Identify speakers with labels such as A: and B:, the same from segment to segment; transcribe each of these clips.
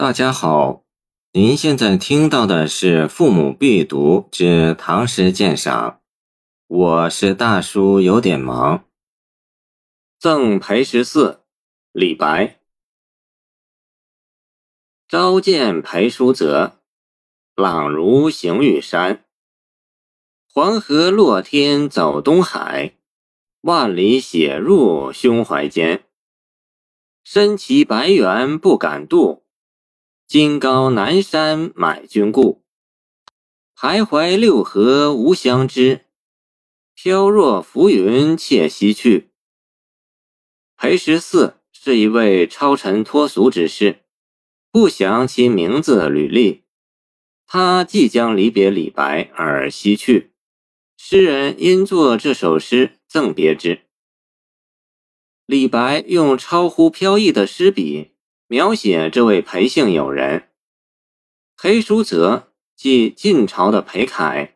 A: 大家好，您现在听到的是《父母必读之唐诗鉴赏》，我是大叔，有点忙。赠裴十四，李白。朝见裴叔泽，朗如行玉山。黄河落天走东海，万里写入胸怀间。身骑白猿不敢渡。今高南山买君故，徘徊六合无相知。飘若浮云且西去。裴十四是一位超尘脱俗之士，不详其名字履历。他即将离别李白而西去，诗人因作这首诗赠别之。李白用超乎飘逸的诗笔。描写这位裴姓友人，裴叔泽，即晋朝的裴楷，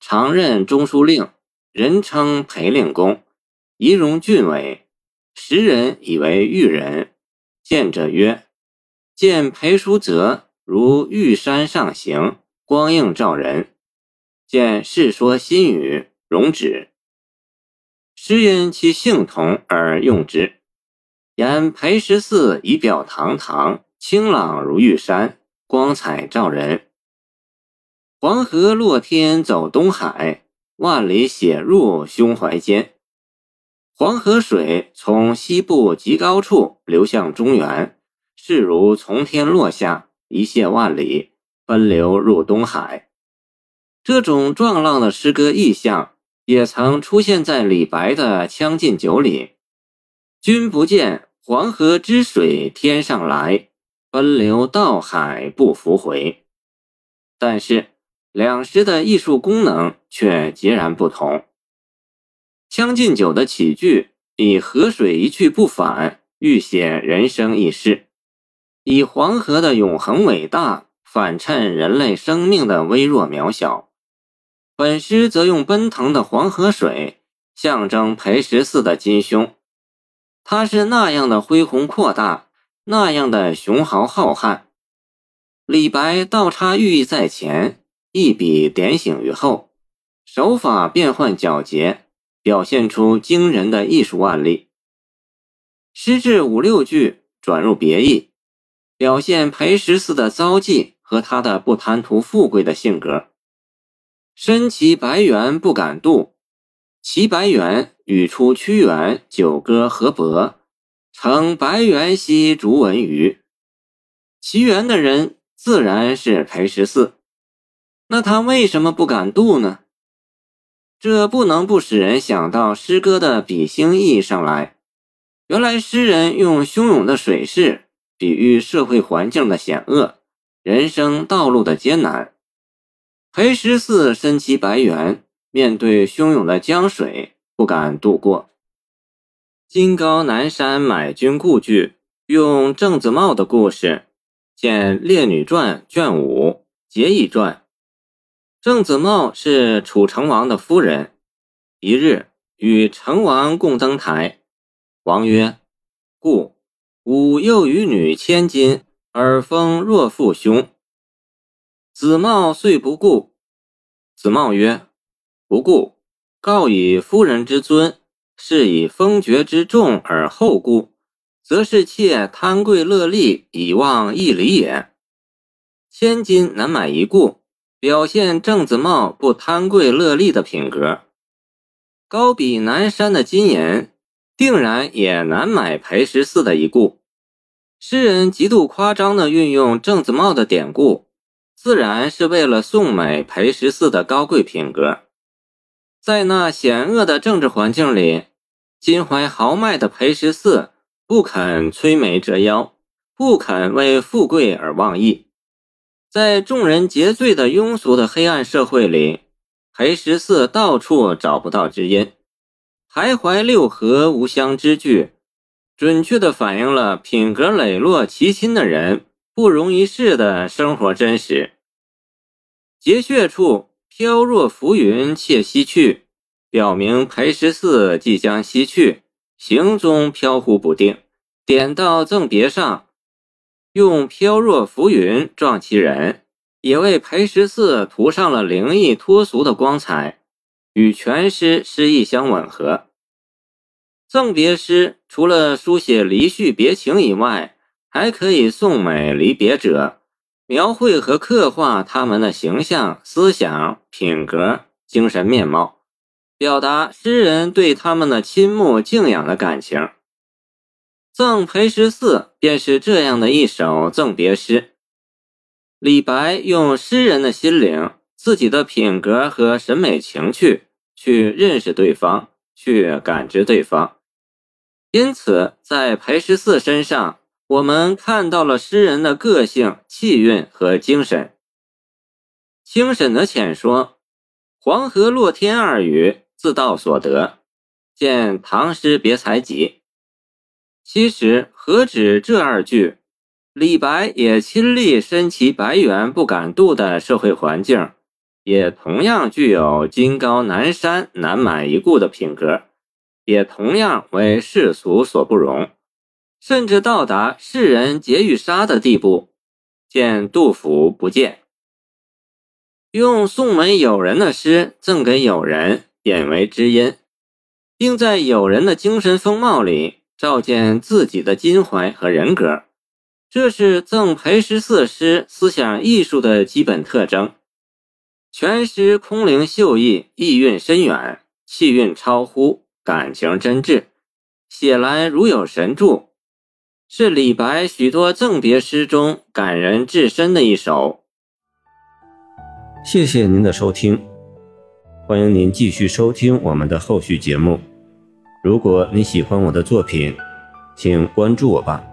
A: 常任中书令，人称裴令公，仪容俊伟，时人以为玉人。见者曰：“见裴叔泽如玉山上行，光映照人。”见《世说新语》容止。诗因其性同而用之。言裴十四仪表堂堂，清朗如玉山，光彩照人。黄河落天走东海，万里写入胸怀间。黄河水从西部极高处流向中原，势如从天落下，一泻万里，奔流入东海。这种壮浪的诗歌意象，也曾出现在李白的《将进酒》里。君不见。黄河之水天上来，奔流到海不复回。但是两诗的艺术功能却截然不同。《将进酒》的起句以河水一去不返，欲写人生一世；以黄河的永恒伟大，反衬人类生命的微弱渺小。本诗则用奔腾的黄河水，象征裴十四的金胸。他是那样的恢宏阔大，那样的雄豪浩瀚。李白倒插寓意在前，一笔点醒于后，手法变幻皎洁，表现出惊人的艺术腕力。诗至五六句转入别意，表现裴十四的遭际和他的不贪图富贵的性格。身骑白猿不敢渡，骑白猿。语出屈原《九歌·河伯》，乘白猿兮逐文鱼。其源的人自然是裴十四，那他为什么不敢渡呢？这不能不使人想到诗歌的比兴意义上来。原来诗人用汹涌的水势比喻社会环境的险恶，人生道路的艰难。裴十四身骑白猿，面对汹涌的江水。不敢渡过。今高南山买君故居，用郑子茂的故事，见《列女传》卷五《节义传》。郑子茂是楚成王的夫人。一日，与成王共登台，王曰：“故吾幼与女千金，而封若父兄。”子茂遂不顾。子茂曰：“不顾。”告以夫人之尊，是以封爵之重而后顾，则是妾贪贵乐利以忘义理也。千金难买一顾，表现郑子茂不贪贵乐利的品格。高比南山的金银，定然也难买裴十四的一顾。诗人极度夸张地运用郑子茂的典故，自然是为了颂美裴十四的高贵品格。在那险恶的政治环境里，襟怀豪迈的裴十四不肯摧眉折腰，不肯为富贵而忘义。在众人皆醉的庸俗的黑暗社会里，裴十四到处找不到知音。徘徊六合无相知句，准确地反映了品格磊落、奇亲的人不容一世的生活真实。结穴处。飘若浮云且西去，表明裴十四即将西去，行踪飘忽不定。点到赠别上，用飘若浮云状其人，也为裴十四涂上了灵异脱俗的光彩，与全诗诗意相吻合。赠别诗除了书写离绪别情以外，还可以颂美离别者，描绘和刻画他们的形象、思想、品格、精神面貌，表达诗人对他们的倾慕敬仰的感情。赠裴十四便是这样的一首赠别诗。李白用诗人的心灵、自己的品格和审美情趣去认识对方，去感知对方。因此，在裴十四身上，我们看到了诗人的个性、气韵和精神。清沈的浅说：“黄河落天二语，自道所得。”见《唐诗别才集》。其实何止这二句，李白也亲历身骑白猿不敢渡的社会环境，也同样具有金高南山难满一顾的品格，也同样为世俗所不容，甚至到达世人皆欲杀的地步。见杜甫不见，用宋门友人的诗赠给友人，引为知音，并在友人的精神风貌里。照见自己的襟怀和人格，这是赠裴十四诗思想艺术的基本特征。全诗空灵秀逸，意蕴深远，气韵超乎，感情真挚，写来如有神助，是李白许多赠别诗中感人至深的一首。
B: 谢谢您的收听，欢迎您继续收听我们的后续节目。如果你喜欢我的作品，请关注我吧。